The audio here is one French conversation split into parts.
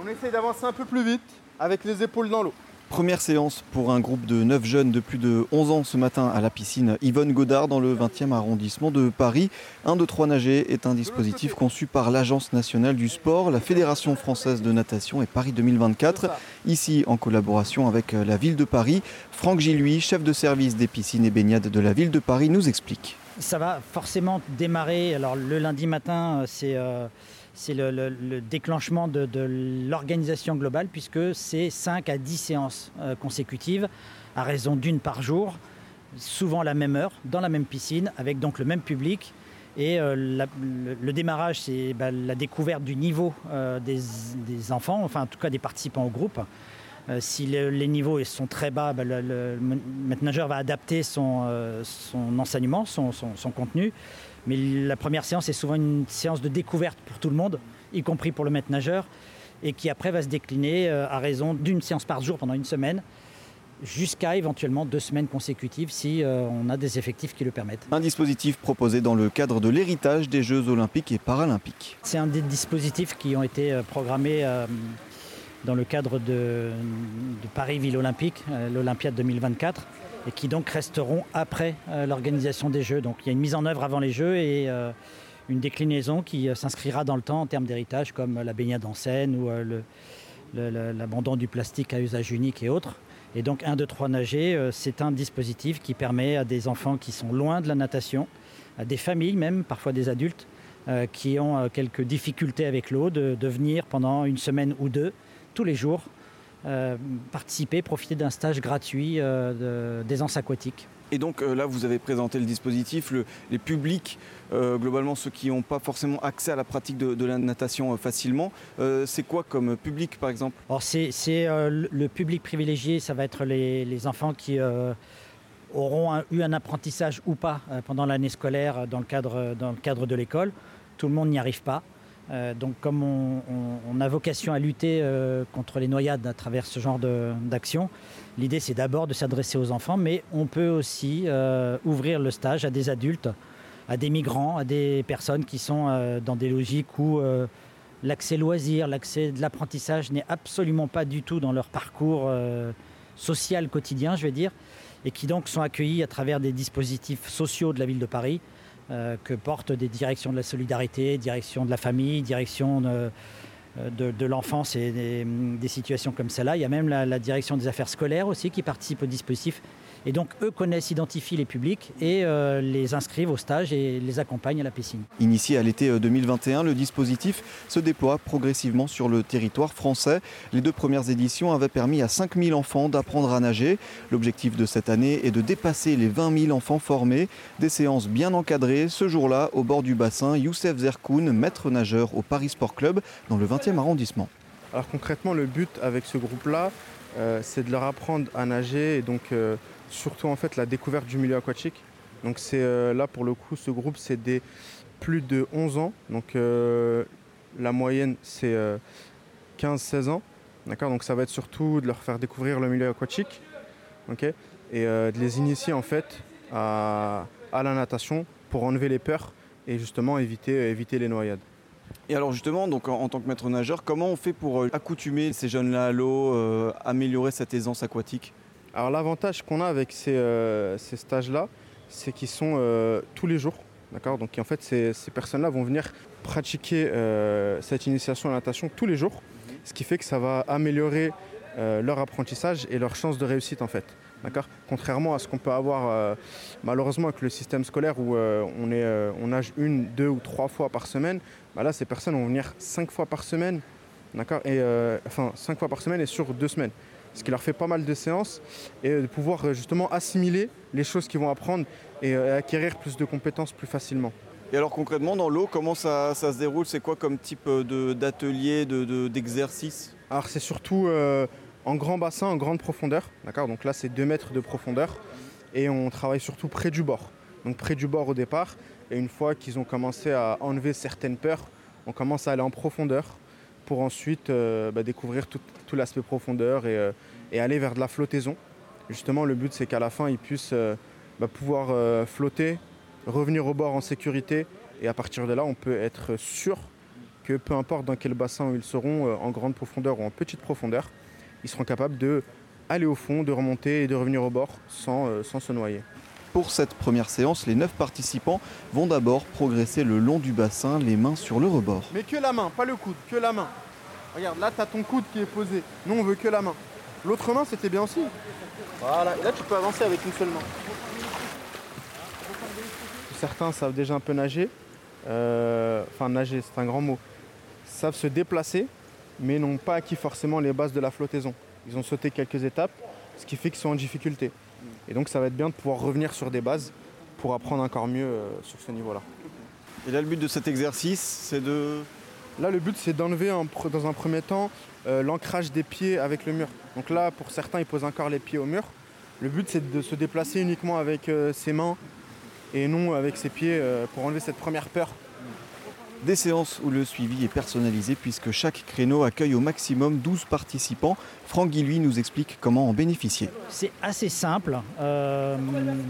On essaye d'avancer un peu plus vite avec les épaules dans l'eau. Première séance pour un groupe de 9 jeunes de plus de 11 ans ce matin à la piscine Yvonne Godard dans le 20e arrondissement de Paris. 1, 2, 3 nager est un dispositif conçu par l'Agence nationale du sport, la Fédération française de natation et Paris 2024. Ici en collaboration avec la ville de Paris. Franck Gilluy, chef de service des piscines et baignades de la ville de Paris, nous explique. Ça va forcément démarrer. Alors le lundi matin, c'est... Euh, c'est le, déclenchement de, l'organisation globale puisque c'est 5 à 10 séances euh, consécutives à raison d'une par jour, souvent la même heure, dans la même piscine, avec donc le même public. Et euh, le, démarrage, c'est bah, la découverte du niveau euh, des, enfants, enfin en tout cas des participants au groupe. si les niveaux sont très bas, bah, le, maître va adapter son, enseignement, son contenu. Mais la première séance est souvent une séance de découverte pour tout le monde, y compris pour le maître nageur, et qui après va se décliner euh, à raison d'une séance par jour pendant une semaine jusqu'à éventuellement deux semaines consécutives si euh, on a des effectifs qui le permettent. Un dispositif proposé dans le cadre de l'héritage des Jeux olympiques et paralympiques. C'est un des dispositifs qui ont été euh, programmés dans le cadre de, de Paris Ville Olympique, l'Olympiade 2024 et qui donc resteront après euh, l'organisation des Jeux. Donc il y a une mise en œuvre avant les Jeux et euh, une déclinaison qui euh, s'inscrira dans le temps en termes d'héritage comme la baignade en scène ou l'abandon du plastique à usage unique et autres. Et donc 1, 2, 3 nager, c'est un dispositif qui permet à des enfants qui sont loin de la natation, à des familles même, parfois des adultes, qui ont quelques difficultés avec l'eau, de venir pendant une semaine ou deux, tous les jours, euh, participer, profiter d'un stage gratuit euh, d'aisance aquatique. Et donc euh, là, vous avez présenté le dispositif, les publics, globalement ceux qui n'ont pas forcément accès à la pratique de, la natation facilement. c'est quoi comme public par exemple? C'est le public privilégié, ça va être les, enfants qui auront eu un apprentissage ou pas pendant l'année scolaire dans le cadre, dans le cadre de l'école. Tout le monde n'y arrive pas. Euh, donc comme on, a vocation à lutter euh, contre les noyades à travers ce genre d'action, l'idée c'est d'abord de s'adresser aux enfants, mais on peut aussi euh, ouvrir le stage à des adultes, à des migrants, à des personnes qui sont dans des logiques où l'accès loisir, l'accès de l'apprentissage n'est absolument pas du tout dans leur parcours social quotidien, je vais dire, et qui donc sont accueillis à travers des dispositifs sociaux de la ville de Paris que portent des directions de la solidarité, direction de la famille, direction de, de, l'enfance et des, situations comme celle-là. Il y a même la, direction des affaires scolaires aussi qui participe au dispositif. Et donc, eux connaissent, identifient les publics et euh, les inscrivent au stage et les accompagnent à la piscine. Initié à l'été 2021, euh, le dispositif se déploie progressivement sur le territoire français. Les deux premières éditions avaient permis à 5000 enfants d'apprendre à nager. L'objectif de cette année est de dépasser les 20 000 enfants formés. Des séances bien encadrées. Ce jour-là, au bord du bassin, Youssef Zerkoun, maître nageur au Paris Sport Club, dans le 20e arrondissement. Alors concrètement, le but avec ce groupe-là, euh, c'est de leur apprendre à nager et donc surtout en fait la découverte du milieu aquatique. Donc c'est euh, là pour le coup ce groupe c'est des plus de 11 ans. Donc euh, la moyenne c'est 15-16 euh, ans. D'accord? Donc ça va être surtout de leur faire découvrir le milieu aquatique. et de les initier en fait à, la natation pour enlever les peurs et justement éviter, éviter les noyades. Et alors justement, donc en, tant que maître nageur, comment on fait pour accoutumer ces jeunes-là à l'eau, améliorer cette aisance aquatique? Alors l'avantage qu'on a avec ces, euh, stages-là, c'est qu'ils sont euh, tous les jours. D'accord? Donc en fait, ces, personnes-là vont venir pratiquer euh, cette initiation à la natation tous les jours, ce qui fait que ça va améliorer leur apprentissage et leur chance de réussite en fait. D'accord? Contrairement à ce qu'on peut avoir malheureusement avec le système scolaire où on, nage une, deux ou trois fois par semaine, bah là ces personnes vont venir cinq fois par semaine. D'accord? Et enfin cinq fois par semaine et sur deux semaines ce qui leur fait pas mal de séances et de pouvoir euh, justement assimiler les choses qu'ils vont apprendre et euh, acquérir plus de compétences plus facilement. Et alors concrètement dans l'eau, comment ça, se déroule? C'est quoi comme type euh, d'atelier, d'exercice? Alors c'est surtout en grand bassin, en grande profondeur. D'accord? Donc là c'est 2 mètres de profondeur et on travaille surtout près du bord. Donc près du bord au départ. Et une fois qu'ils ont commencé à enlever certaines peurs, on commence à aller en profondeur pour ensuite bah, découvrir tout, l'aspect profondeur euh, et, aller vers de la flottaison. Justement, le but, c'est qu'à la fin, ils puissent euh, bah, pouvoir euh, flotter, revenir au bord en sécurité. Et à partir de là, on peut être sûr que peu importe dans quel bassin ils seront, en grande profondeur ou en petite profondeur, ils seront capables de aller au fond, de remonter et de revenir au bord sans se noyer. Pour cette première séance, les neuf participants vont d'abord progresser le long du bassin, les mains sur le rebord. Mais que la main, pas le coude, que la main. Regarde, là, tu as ton coude qui est posé. Nous, on veut que la main. L'autre main, c'était bien aussi. Voilà, là, tu peux avancer avec une seule main. Certains savent déjà un peu nager. Euh, enfin, nager, c'est un grand mot. Savent se déplacer, mais n'ont pas acquis forcément les bases de la flottaison. Ils ont sauté quelques étapes, ce qui fait qu'ils sont en difficulté. Et donc ça va être bien de pouvoir revenir sur des bases pour apprendre encore mieux euh, sur ce niveau-là. Et là, le but de cet exercice, c'est de... Là, le but, c'est d'enlever dans un premier temps euh, l'ancrage des pieds avec le mur. Donc là, pour certains, ils posent encore les pieds au mur. Le but, c'est de se déplacer uniquement avec euh, ses mains et non avec ses pieds pour enlever cette première peur des séances où le suivi est personnalisé puisque chaque créneau accueille au maximum 12 participants. Franck Guilluy nous explique comment en bénéficier. C'est assez simple. Euh,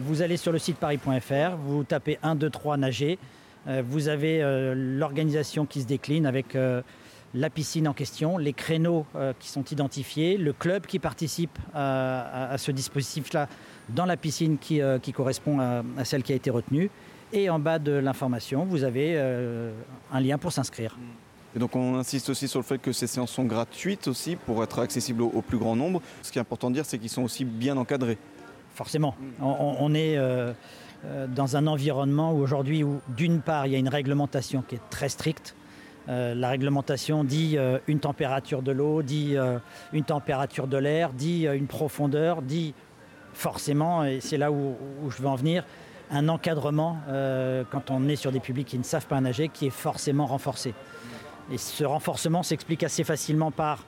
vous allez sur le site paris.fr, vous tapez 1, 2, 3 nager. Euh, vous avez euh, l'organisation qui se décline avec la piscine en question, les créneaux qui sont identifiés, le club qui participe à, ce dispositif-là dans la piscine qui, correspond à celle qui a été retenue. Et en bas de l'information, vous avez euh, un lien pour s'inscrire. Et donc on insiste aussi sur le fait que ces séances sont gratuites aussi pour être accessibles au, plus grand nombre. Ce qui est important de dire, c'est qu'ils sont aussi bien encadrés. Forcément. On, est euh, euh, dans un environnement où aujourd'hui, où d'une part, il y a une réglementation qui est très stricte. la réglementation dit une température de l'eau, dit une température de l'air, dit une profondeur, dit forcément, et c'est là où, je veux en venir, un encadrement euh, quand on est sur des publics qui ne savent pas nager qui est forcément renforcé. Et ce renforcement s'explique assez facilement par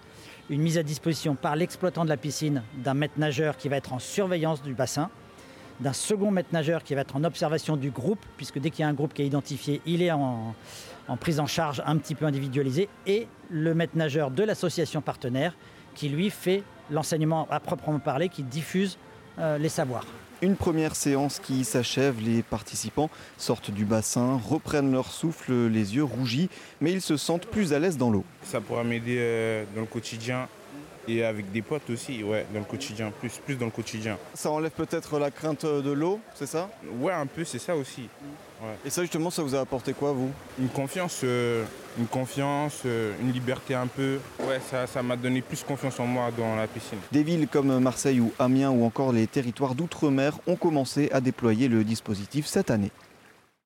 une mise à disposition par l'exploitant de la piscine d'un maître nageur qui va être en surveillance du bassin, d'un second maître nageur qui va être en observation du groupe, puisque dès qu'il y a un groupe qui est identifié, il est en, prise en charge un petit peu individualisée, et le maître nageur de l'association partenaire qui lui fait l'enseignement à proprement parler, qui diffuse euh, les savoirs. Une première séance qui s'achève, les participants sortent du bassin, reprennent leur souffle, les yeux rougis, mais ils se sentent plus à l'aise dans l'eau. Ça pourra m'aider euh, dans le quotidien et avec des potes aussi, ouais, dans le quotidien, plus, plus dans le quotidien. Ça enlève peut-être la crainte de l'eau, c'est ça? Ouais, un peu, c'est ça aussi. Et ça justement, ça vous a apporté quoi, vous? Une confiance, euh, une confiance, euh, une liberté un peu. Ouais, ça, ça m'a donné plus confiance en moi dans la piscine. Des villes comme Marseille ou Amiens ou encore les territoires d'outre-mer ont commencé à déployer le dispositif cette année.